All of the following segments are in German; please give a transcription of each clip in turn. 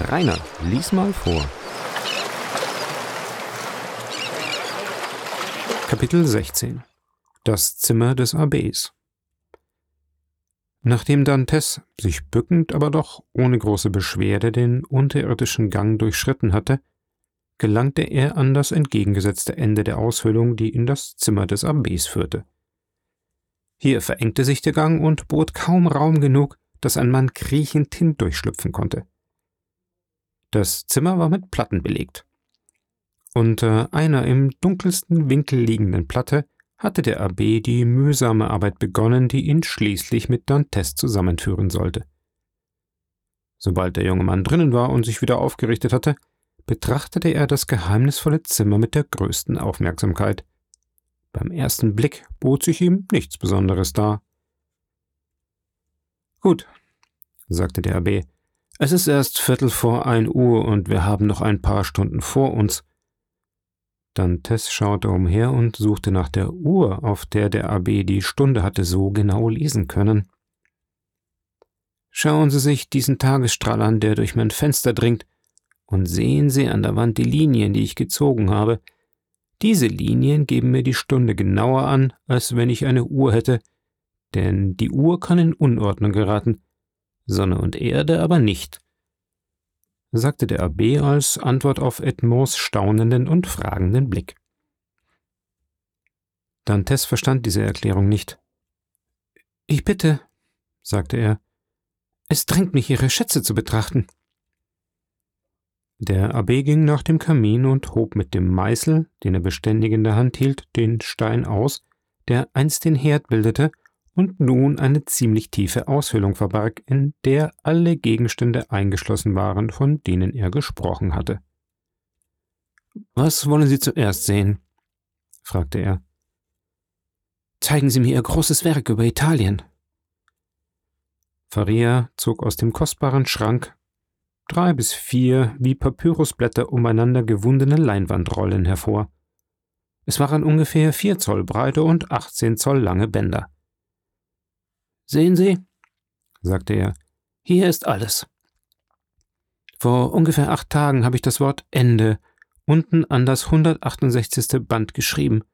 Rainer, lies mal vor. Kapitel 16 Das Zimmer des Abbes Nachdem Dantes sich bückend, aber doch ohne große Beschwerde den unterirdischen Gang durchschritten hatte, gelangte er an das entgegengesetzte Ende der Aushöhlung, die in das Zimmer des Abbes führte. Hier verengte sich der Gang und bot kaum Raum genug, dass ein Mann kriechend hindurchschlüpfen konnte. Das Zimmer war mit Platten belegt. Unter einer im dunkelsten Winkel liegenden Platte hatte der Abb die mühsame Arbeit begonnen, die ihn schließlich mit Dantes zusammenführen sollte. Sobald der junge Mann drinnen war und sich wieder aufgerichtet hatte, betrachtete er das geheimnisvolle Zimmer mit der größten Aufmerksamkeit. Beim ersten Blick bot sich ihm nichts Besonderes dar. Gut, sagte der Abb, es ist erst Viertel vor ein Uhr und wir haben noch ein paar Stunden vor uns. Dantes schaute umher und suchte nach der Uhr, auf der der Abb die Stunde hatte so genau lesen können. Schauen Sie sich diesen Tagesstrahl an, der durch mein Fenster dringt, und sehen Sie an der Wand die Linien, die ich gezogen habe. Diese Linien geben mir die Stunde genauer an, als wenn ich eine Uhr hätte, denn die Uhr kann in Unordnung geraten, Sonne und Erde aber nicht, sagte der Abb als Antwort auf Edmonds staunenden und fragenden Blick. Dantes verstand diese Erklärung nicht. Ich bitte, sagte er, es drängt mich, Ihre Schätze zu betrachten. Der Abb ging nach dem Kamin und hob mit dem Meißel, den er beständig in der Hand hielt, den Stein aus, der einst den Herd bildete und nun eine ziemlich tiefe Aushöhlung verbarg, in der alle Gegenstände eingeschlossen waren, von denen er gesprochen hatte. Was wollen Sie zuerst sehen? fragte er. Zeigen Sie mir Ihr großes Werk über Italien. Faria zog aus dem kostbaren Schrank drei bis vier wie Papyrusblätter umeinander gewundene Leinwandrollen hervor. Es waren ungefähr vier Zoll breite und achtzehn Zoll lange Bänder. Sehen Sie, sagte er, hier ist alles. Vor ungefähr acht Tagen habe ich das Wort Ende unten an das 168. Band geschrieben.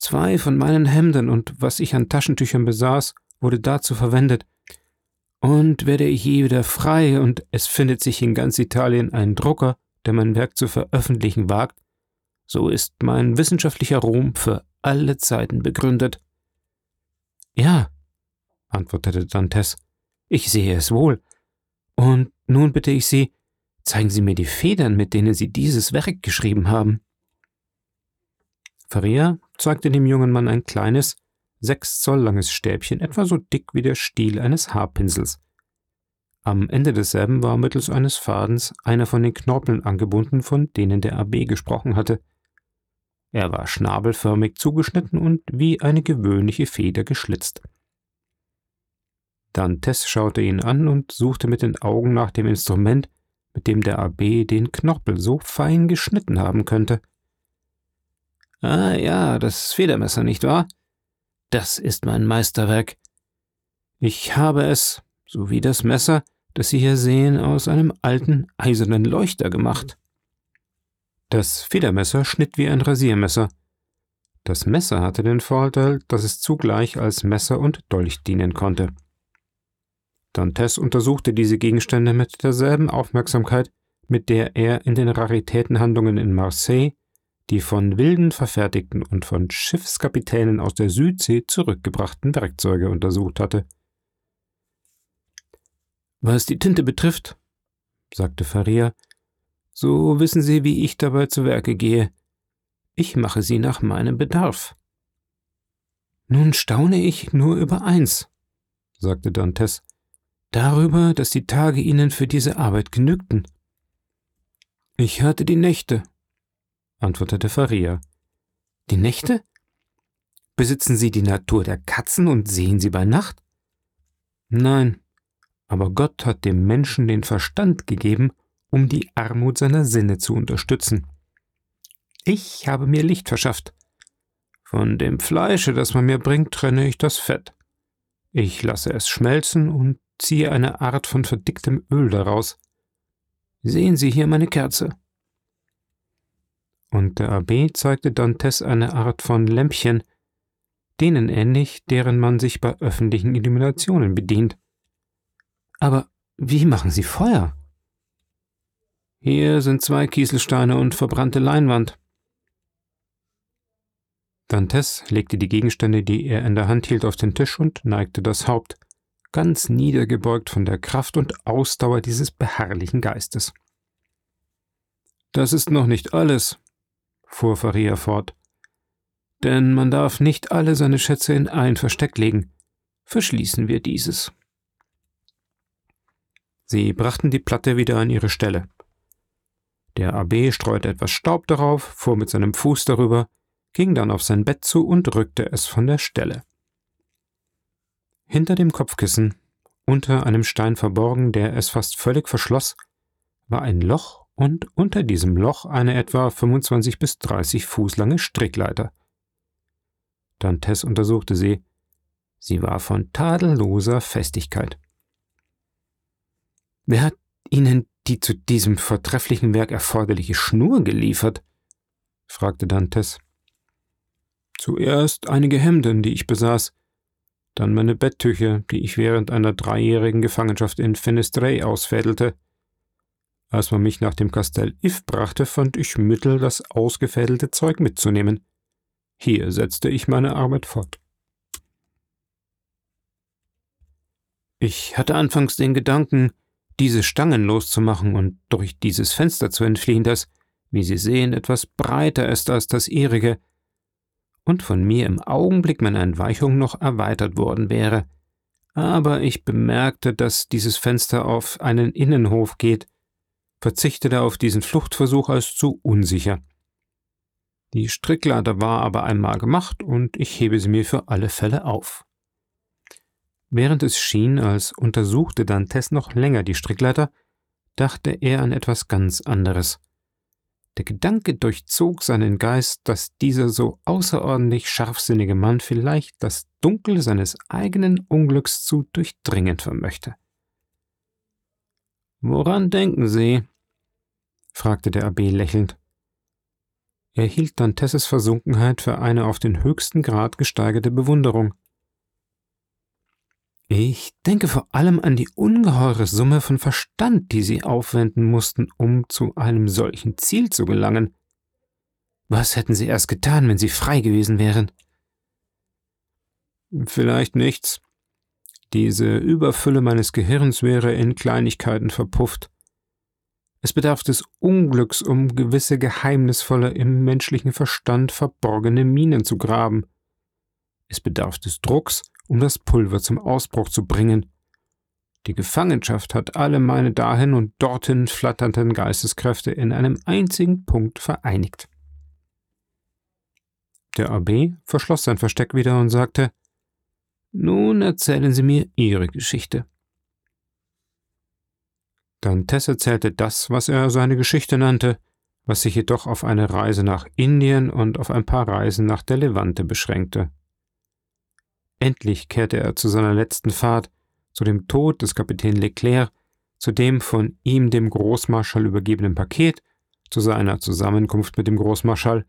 Zwei von meinen Hemden und was ich an Taschentüchern besaß, wurde dazu verwendet. Und werde ich je wieder frei und es findet sich in ganz Italien ein Drucker, der mein Werk zu veröffentlichen wagt, so ist mein wissenschaftlicher Ruhm für alle Zeiten begründet. Ja, antwortete Dantes. Ich sehe es wohl. Und nun bitte ich Sie, zeigen Sie mir die Federn, mit denen Sie dieses Werk geschrieben haben. Faria zeigte dem jungen Mann ein kleines, sechs Zoll langes Stäbchen, etwa so dick wie der Stiel eines Haarpinsels. Am Ende desselben war mittels eines Fadens einer von den Knorpeln angebunden, von denen der Abb gesprochen hatte. Er war schnabelförmig zugeschnitten und wie eine gewöhnliche Feder geschlitzt. Dantes schaute ihn an und suchte mit den Augen nach dem Instrument, mit dem der Abb den Knorpel so fein geschnitten haben könnte. Ah ja, das Federmesser, nicht wahr? Das ist mein Meisterwerk. Ich habe es, so wie das Messer, das Sie hier sehen, aus einem alten eisernen Leuchter gemacht. Das Federmesser schnitt wie ein Rasiermesser. Das Messer hatte den Vorteil, dass es zugleich als Messer und Dolch dienen konnte. Dantes untersuchte diese Gegenstände mit derselben Aufmerksamkeit, mit der er in den Raritätenhandlungen in Marseille die von Wilden verfertigten und von Schiffskapitänen aus der Südsee zurückgebrachten Werkzeuge untersucht hatte. Was die Tinte betrifft, sagte Faria, so wissen Sie, wie ich dabei zu Werke gehe. Ich mache sie nach meinem Bedarf. Nun staune ich nur über eins, sagte Dantes darüber, dass die Tage ihnen für diese Arbeit genügten. Ich hatte die Nächte, antwortete Faria. Die Nächte? Besitzen Sie die Natur der Katzen und sehen sie bei Nacht? Nein, aber Gott hat dem Menschen den Verstand gegeben, um die Armut seiner Sinne zu unterstützen. Ich habe mir Licht verschafft. Von dem Fleische, das man mir bringt, trenne ich das Fett. Ich lasse es schmelzen und ziehe eine Art von verdicktem Öl daraus. Sehen Sie hier meine Kerze. Und der Abb zeigte Dantes eine Art von Lämpchen, denen ähnlich, deren man sich bei öffentlichen Illuminationen bedient. Aber wie machen Sie Feuer? Hier sind zwei Kieselsteine und verbrannte Leinwand. Dantes legte die Gegenstände, die er in der Hand hielt, auf den Tisch und neigte das Haupt, ganz niedergebeugt von der Kraft und Ausdauer dieses beharrlichen Geistes. Das ist noch nicht alles, fuhr Faria fort. Denn man darf nicht alle seine Schätze in ein Versteck legen. Verschließen wir dieses. Sie brachten die Platte wieder an ihre Stelle. Der Abb streute etwas Staub darauf, fuhr mit seinem Fuß darüber, ging dann auf sein Bett zu und rückte es von der Stelle. Hinter dem Kopfkissen, unter einem Stein verborgen, der es fast völlig verschloss, war ein Loch und unter diesem Loch eine etwa 25 bis 30 Fuß lange Strickleiter. Dantes untersuchte sie. Sie war von tadelloser Festigkeit. Wer hat Ihnen die zu diesem vortrefflichen Werk erforderliche Schnur geliefert? fragte Dantes. Zuerst einige Hemden, die ich besaß, dann meine Betttücher, die ich während einer dreijährigen Gefangenschaft in Fenestrey ausfädelte. Als man mich nach dem Kastell If brachte, fand ich Mittel, das ausgefädelte Zeug mitzunehmen. Hier setzte ich meine Arbeit fort. Ich hatte anfangs den Gedanken, diese Stangen loszumachen und durch dieses Fenster zu entfliehen, das, wie Sie sehen, etwas breiter ist als das ihrige, und von mir im Augenblick meiner Entweichung noch erweitert worden wäre. Aber ich bemerkte, dass dieses Fenster auf einen Innenhof geht, verzichtete auf diesen Fluchtversuch als zu unsicher. Die Strickleiter war aber einmal gemacht und ich hebe sie mir für alle Fälle auf. Während es schien, als untersuchte Dantes noch länger die Strickleiter, dachte er an etwas ganz anderes. Der Gedanke durchzog seinen Geist, dass dieser so außerordentlich scharfsinnige Mann vielleicht das Dunkel seines eigenen Unglücks zu durchdringen vermöchte. Woran denken Sie? fragte der Abb lächelnd. Er hielt Dantesses Versunkenheit für eine auf den höchsten Grad gesteigerte Bewunderung. Ich denke vor allem an die ungeheure Summe von Verstand, die sie aufwenden mussten, um zu einem solchen Ziel zu gelangen. Was hätten sie erst getan, wenn sie frei gewesen wären? Vielleicht nichts. Diese Überfülle meines Gehirns wäre in Kleinigkeiten verpufft. Es bedarf des Unglücks, um gewisse geheimnisvolle im menschlichen Verstand verborgene Minen zu graben. Es bedarf des Drucks, um das Pulver zum Ausbruch zu bringen. Die Gefangenschaft hat alle meine dahin und dorthin flatternden Geisteskräfte in einem einzigen Punkt vereinigt. Der Abb verschloss sein Versteck wieder und sagte Nun erzählen Sie mir Ihre Geschichte. Dantes erzählte das, was er seine Geschichte nannte, was sich jedoch auf eine Reise nach Indien und auf ein paar Reisen nach der Levante beschränkte. Endlich kehrte er zu seiner letzten Fahrt, zu dem Tod des Kapitän Leclerc, zu dem von ihm dem Großmarschall übergebenen Paket, zu seiner Zusammenkunft mit dem Großmarschall,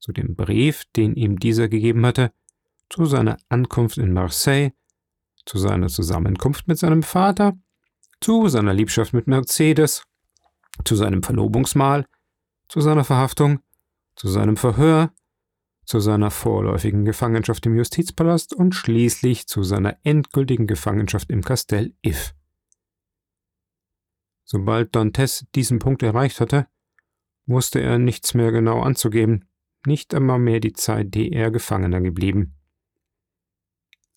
zu dem Brief, den ihm dieser gegeben hatte, zu seiner Ankunft in Marseille, zu seiner Zusammenkunft mit seinem Vater, zu seiner Liebschaft mit Mercedes, zu seinem Verlobungsmahl, zu seiner Verhaftung, zu seinem Verhör, zu seiner vorläufigen Gefangenschaft im Justizpalast und schließlich zu seiner endgültigen Gefangenschaft im Kastell If. Sobald Dantes diesen Punkt erreicht hatte, wusste er nichts mehr genau anzugeben, nicht einmal mehr die Zeit, die er Gefangener geblieben.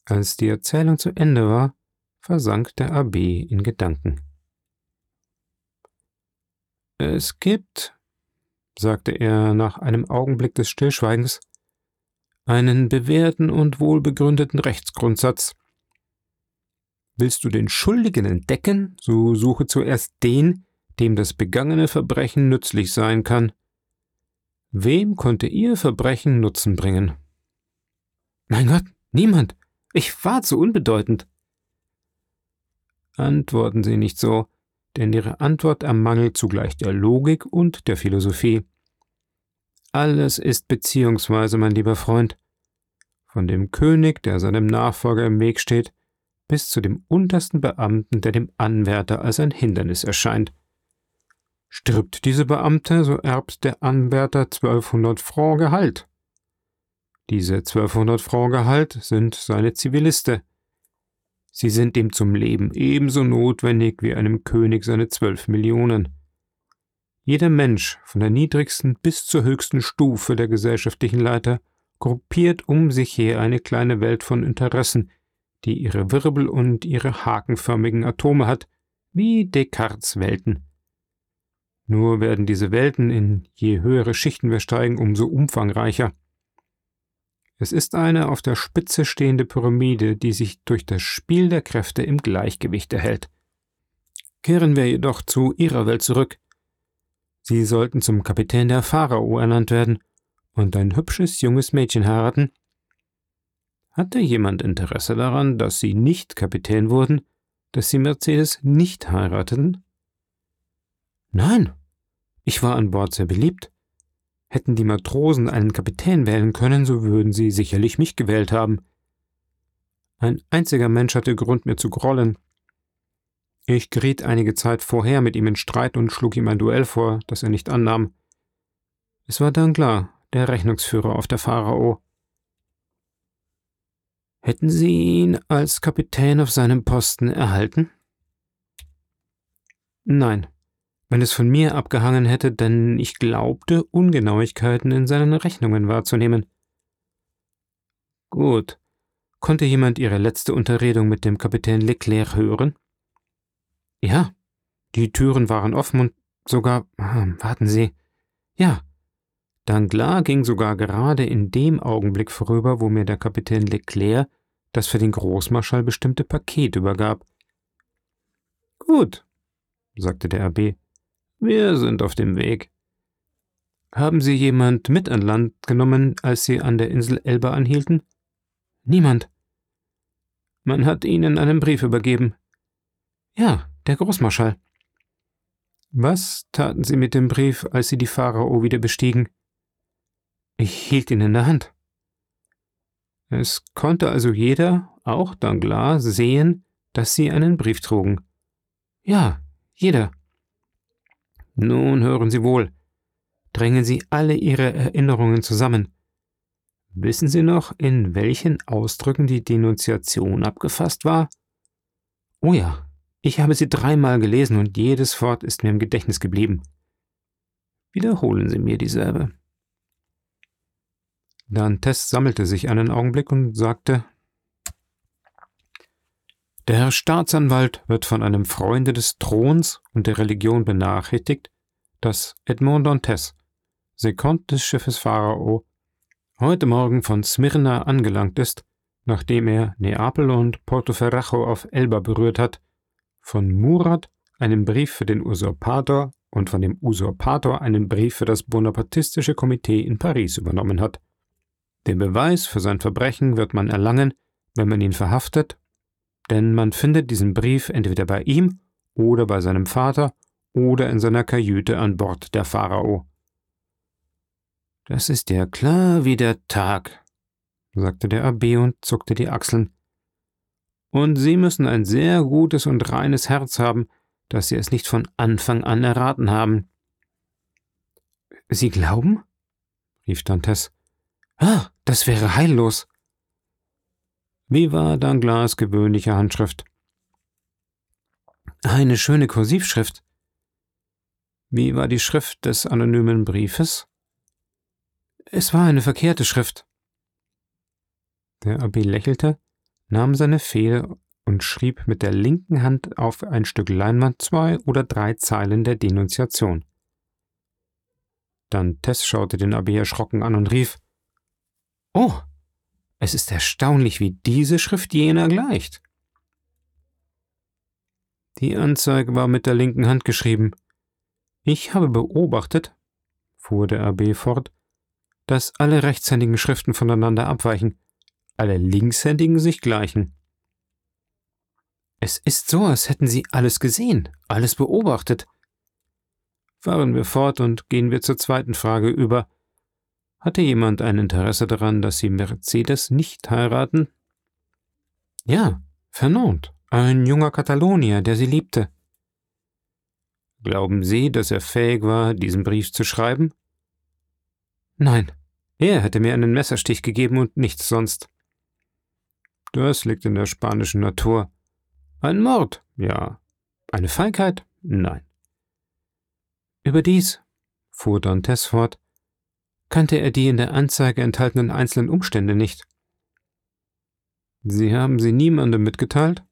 Als die Erzählung zu Ende war, versank der Abb in Gedanken. Es gibt, sagte er nach einem Augenblick des Stillschweigens, einen bewährten und wohlbegründeten Rechtsgrundsatz. Willst du den Schuldigen entdecken, so suche zuerst den, dem das begangene Verbrechen nützlich sein kann. Wem konnte ihr Verbrechen Nutzen bringen? Mein Gott, niemand. Ich war zu unbedeutend. Antworten Sie nicht so. denn ihre Antwort ermangelt zugleich der Logik und der Philosophie. Alles ist beziehungsweise, mein lieber Freund, von dem König, der seinem Nachfolger im Weg steht, bis zu dem untersten Beamten, der dem Anwärter als ein Hindernis erscheint. Stirbt diese Beamte, so erbt der Anwärter 1200 Franc Gehalt. Diese 1200 Franc Gehalt sind seine Ziviliste. Sie sind ihm zum Leben ebenso notwendig wie einem König seine zwölf Millionen. Jeder Mensch, von der niedrigsten bis zur höchsten Stufe der gesellschaftlichen Leiter, gruppiert um sich her eine kleine Welt von Interessen, die ihre Wirbel und ihre hakenförmigen Atome hat, wie Descartes Welten. Nur werden diese Welten, in je höhere Schichten wir steigen, umso umfangreicher. Es ist eine auf der Spitze stehende Pyramide, die sich durch das Spiel der Kräfte im Gleichgewicht erhält. Kehren wir jedoch zu ihrer Welt zurück. Sie sollten zum Kapitän der Pharao ernannt werden und ein hübsches junges Mädchen heiraten. Hatte jemand Interesse daran, dass Sie nicht Kapitän wurden, dass Sie Mercedes nicht heirateten? Nein, ich war an Bord sehr beliebt. Hätten die Matrosen einen Kapitän wählen können, so würden sie sicherlich mich gewählt haben. Ein einziger Mensch hatte Grund, mir zu grollen. Ich geriet einige Zeit vorher mit ihm in Streit und schlug ihm ein Duell vor, das er nicht annahm. Es war Danglars, der Rechnungsführer auf der Pharao. Hätten Sie ihn als Kapitän auf seinem Posten erhalten? Nein, wenn es von mir abgehangen hätte, denn ich glaubte, Ungenauigkeiten in seinen Rechnungen wahrzunehmen. Gut. Konnte jemand Ihre letzte Unterredung mit dem Kapitän Leclerc hören? Ja, die Türen waren offen und sogar. Hm, warten Sie. Ja. Danglars ging sogar gerade in dem Augenblick vorüber, wo mir der Kapitän Leclerc das für den Großmarschall bestimmte Paket übergab. Gut, sagte der Abb. Wir sind auf dem Weg. Haben Sie jemand mit an Land genommen, als Sie an der Insel Elba anhielten? Niemand. Man hat Ihnen einen Brief übergeben. Ja, der Großmarschall. Was taten Sie mit dem Brief, als Sie die Pharao wieder bestiegen? Ich hielt ihn in der Hand. Es konnte also jeder, auch Danglars, sehen, dass Sie einen Brief trugen. Ja, jeder. Nun hören Sie wohl. Drängen Sie alle Ihre Erinnerungen zusammen. Wissen Sie noch, in welchen Ausdrücken die Denunziation abgefasst war? Oh ja, ich habe sie dreimal gelesen und jedes Wort ist mir im Gedächtnis geblieben. Wiederholen Sie mir dieselbe. Dantes sammelte sich einen Augenblick und sagte Der Herr Staatsanwalt wird von einem Freunde des Throns und der Religion benachrichtigt, dass Edmond Dantes, Sekond des Schiffes Pharao, heute Morgen von Smyrna angelangt ist, nachdem er Neapel und Portoferracho auf Elba berührt hat, von Murat einen Brief für den Usurpator und von dem Usurpator einen Brief für das Bonapartistische Komitee in Paris übernommen hat. Den Beweis für sein Verbrechen wird man erlangen, wenn man ihn verhaftet, denn man findet diesen Brief entweder bei ihm oder bei seinem Vater oder in seiner Kajüte an Bord der Pharao. Das ist ja klar wie der Tag, sagte der Abb und zuckte die Achseln. Und Sie müssen ein sehr gutes und reines Herz haben, dass Sie es nicht von Anfang an erraten haben. Sie glauben? rief Dantes. Ah, das wäre heillos. Wie war Danglars gewöhnliche Handschrift? Eine schöne Kursivschrift, wie war die Schrift des anonymen Briefes? Es war eine verkehrte Schrift. Der Abb lächelte, nahm seine Feder und schrieb mit der linken Hand auf ein Stück Leinwand zwei oder drei Zeilen der Denunziation. Dann Tess schaute den Abb erschrocken an und rief: Oh, es ist erstaunlich, wie diese Schrift jener gleicht. Die Anzeige war mit der linken Hand geschrieben. Ich habe beobachtet, fuhr der Abb fort, dass alle rechtshändigen Schriften voneinander abweichen, alle linkshändigen sich gleichen. Es ist so, als hätten Sie alles gesehen, alles beobachtet. Fahren wir fort und gehen wir zur zweiten Frage über. Hatte jemand ein Interesse daran, dass Sie Mercedes nicht heiraten? Ja, Fernand, ein junger Katalonier, der Sie liebte. Glauben Sie, dass er fähig war, diesen Brief zu schreiben? Nein, er hätte mir einen Messerstich gegeben und nichts sonst. Das liegt in der spanischen Natur. Ein Mord, ja. Eine Feigheit, nein. Überdies, fuhr Dantes fort, kannte er die in der Anzeige enthaltenen einzelnen Umstände nicht. Sie haben sie niemandem mitgeteilt?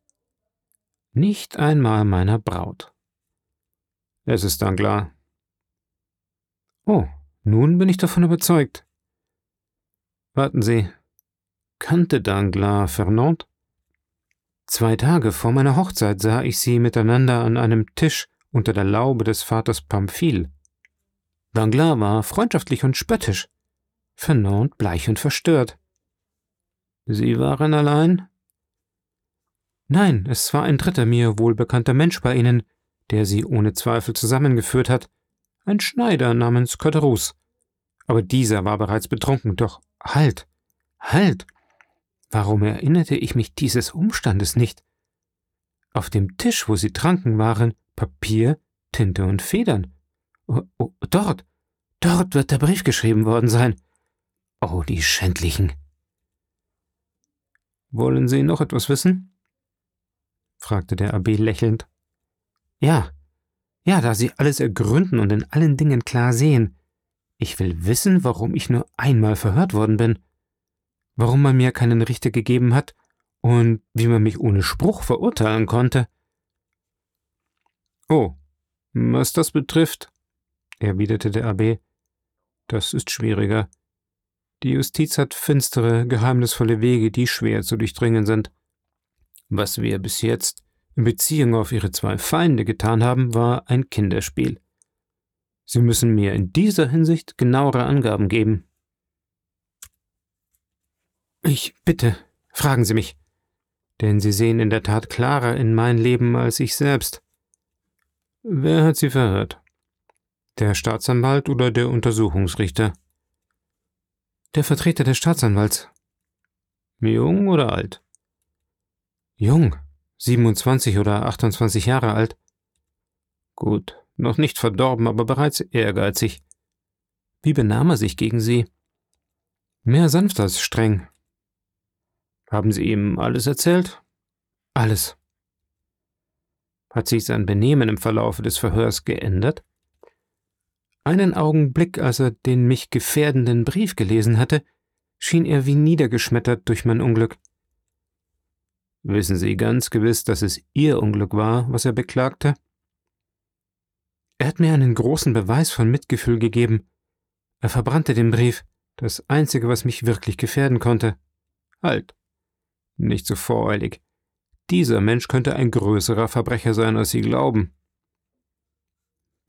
Nicht einmal meiner Braut. Es ist dann klar. Oh, nun bin ich davon überzeugt. Warten Sie, kannte Danglars Fernand? Zwei Tage vor meiner Hochzeit sah ich sie miteinander an einem Tisch unter der Laube des Vaters Pamphile. Danglars war freundschaftlich und spöttisch, Fernand bleich und verstört. Sie waren allein? Nein, es war ein dritter mir wohlbekannter Mensch bei Ihnen, der sie ohne Zweifel zusammengeführt hat, ein Schneider namens Cotterus. Aber dieser war bereits betrunken, doch halt, halt! Warum erinnerte ich mich dieses Umstandes nicht? Auf dem Tisch, wo sie tranken, waren Papier, Tinte und Federn. Oh, oh, dort, dort wird der Brief geschrieben worden sein. Oh, die Schändlichen. Wollen Sie noch etwas wissen? fragte der Abb lächelnd. Ja, ja, da Sie alles ergründen und in allen Dingen klar sehen. Ich will wissen, warum ich nur einmal verhört worden bin warum man mir keinen Richter gegeben hat und wie man mich ohne Spruch verurteilen konnte. Oh, was das betrifft, erwiderte der Abb, das ist schwieriger. Die Justiz hat finstere, geheimnisvolle Wege, die schwer zu durchdringen sind. Was wir bis jetzt in Beziehung auf ihre zwei Feinde getan haben, war ein Kinderspiel. Sie müssen mir in dieser Hinsicht genauere Angaben geben. Ich bitte, fragen Sie mich, denn Sie sehen in der Tat klarer in mein Leben als ich selbst. Wer hat Sie verhört? Der Staatsanwalt oder der Untersuchungsrichter? Der Vertreter des Staatsanwalts. Jung oder alt? Jung, 27 oder 28 Jahre alt. Gut, noch nicht verdorben, aber bereits ehrgeizig. Wie benahm er sich gegen Sie? Mehr sanft als streng, haben Sie ihm alles erzählt? Alles. Hat sich sein Benehmen im Verlaufe des Verhörs geändert? Einen Augenblick, als er den mich gefährdenden Brief gelesen hatte, schien er wie niedergeschmettert durch mein Unglück. Wissen Sie ganz gewiss, dass es Ihr Unglück war, was er beklagte? Er hat mir einen großen Beweis von Mitgefühl gegeben. Er verbrannte den Brief, das Einzige, was mich wirklich gefährden konnte. Halt. Nicht so voreilig. Dieser Mensch könnte ein größerer Verbrecher sein, als Sie glauben.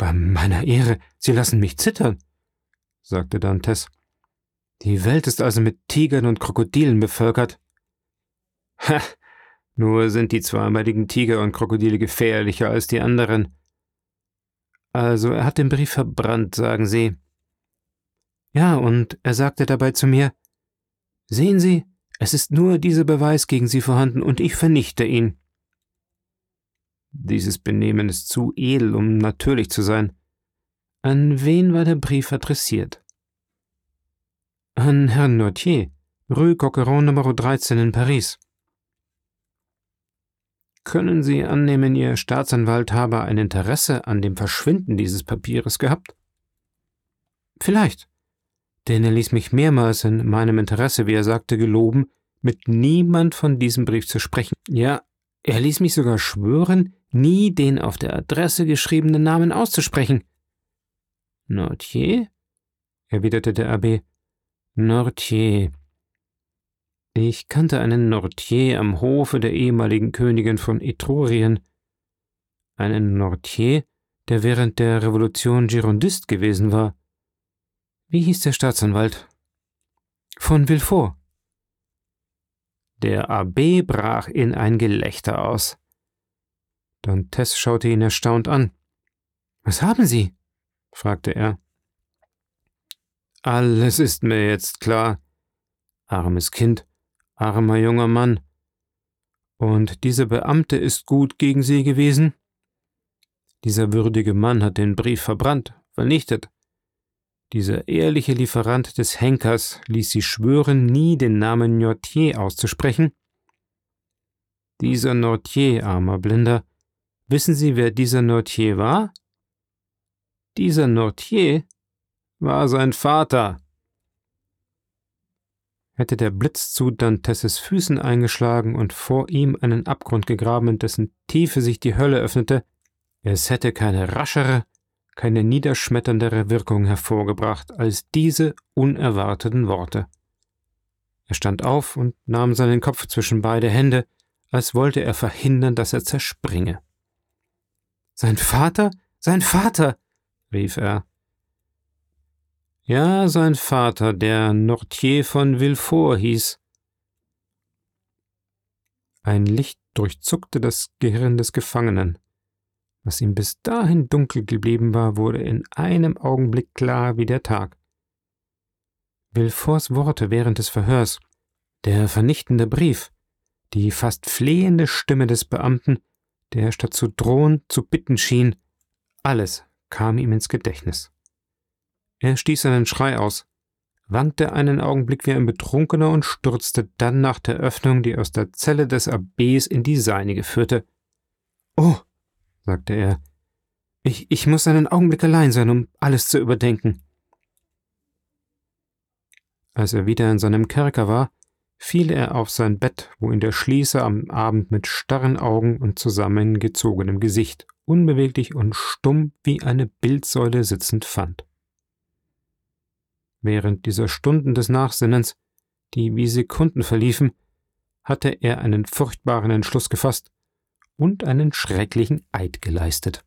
Bei meiner Ehre, Sie lassen mich zittern, sagte Dantes. Die Welt ist also mit Tigern und Krokodilen bevölkert. Ha, nur sind die zweibeinigen Tiger und Krokodile gefährlicher als die anderen. Also er hat den Brief verbrannt, sagen Sie. Ja, und er sagte dabei zu mir Sehen Sie, es ist nur dieser Beweis gegen Sie vorhanden und ich vernichte ihn. Dieses Benehmen ist zu edel, um natürlich zu sein. An wen war der Brief adressiert? An Herrn Nortier, Rue Coqueron Nummer 13 in Paris. Können Sie annehmen, Ihr Staatsanwalt habe ein Interesse an dem Verschwinden dieses Papieres gehabt? Vielleicht denn er ließ mich mehrmals in meinem Interesse, wie er sagte, geloben, mit niemand von diesem Brief zu sprechen. Ja, er ließ mich sogar schwören, nie den auf der Adresse geschriebenen Namen auszusprechen. Nortier? erwiderte der Abb. Nortier. Ich kannte einen Nortier am Hofe der ehemaligen Königin von Etrurien. Einen Nortier, der während der Revolution Girondist gewesen war. Wie hieß der Staatsanwalt? Von Villefort. Der Abb brach in ein Gelächter aus. Dantes schaute ihn erstaunt an. Was haben Sie? fragte er. Alles ist mir jetzt klar. Armes Kind, armer junger Mann. Und dieser Beamte ist gut gegen Sie gewesen? Dieser würdige Mann hat den Brief verbrannt, vernichtet. Dieser ehrliche Lieferant des Henkers ließ sie schwören, nie den Namen Nortier auszusprechen. Dieser Nortier, armer Blinder, wissen Sie, wer dieser Nortier war? Dieser Nortier war sein Vater. Hätte der Blitz zu Dantesses Füßen eingeschlagen und vor ihm einen Abgrund gegraben, in dessen Tiefe sich die Hölle öffnete, es hätte keine raschere, keine niederschmetterndere Wirkung hervorgebracht als diese unerwarteten Worte. Er stand auf und nahm seinen Kopf zwischen beide Hände, als wollte er verhindern, dass er zerspringe. Sein Vater? Sein Vater! rief er. Ja, sein Vater, der Nortier von Villefort hieß. Ein Licht durchzuckte das Gehirn des Gefangenen. Was ihm bis dahin dunkel geblieben war, wurde in einem Augenblick klar wie der Tag. Villeforts Worte während des Verhörs, der vernichtende Brief, die fast flehende Stimme des Beamten, der statt zu drohen zu bitten schien, alles kam ihm ins Gedächtnis. Er stieß einen Schrei aus, wankte einen Augenblick wie ein Betrunkener und stürzte dann nach der Öffnung, die aus der Zelle des Abbes in die seinige führte. Oh, sagte er, ich, ich muss einen Augenblick allein sein, um alles zu überdenken. Als er wieder in seinem Kerker war, fiel er auf sein Bett, wo ihn der Schließer am Abend mit starren Augen und zusammengezogenem Gesicht, unbeweglich und stumm wie eine Bildsäule sitzend fand. Während dieser Stunden des Nachsinnens, die wie Sekunden verliefen, hatte er einen furchtbaren Entschluss gefasst und einen schrecklichen Eid geleistet.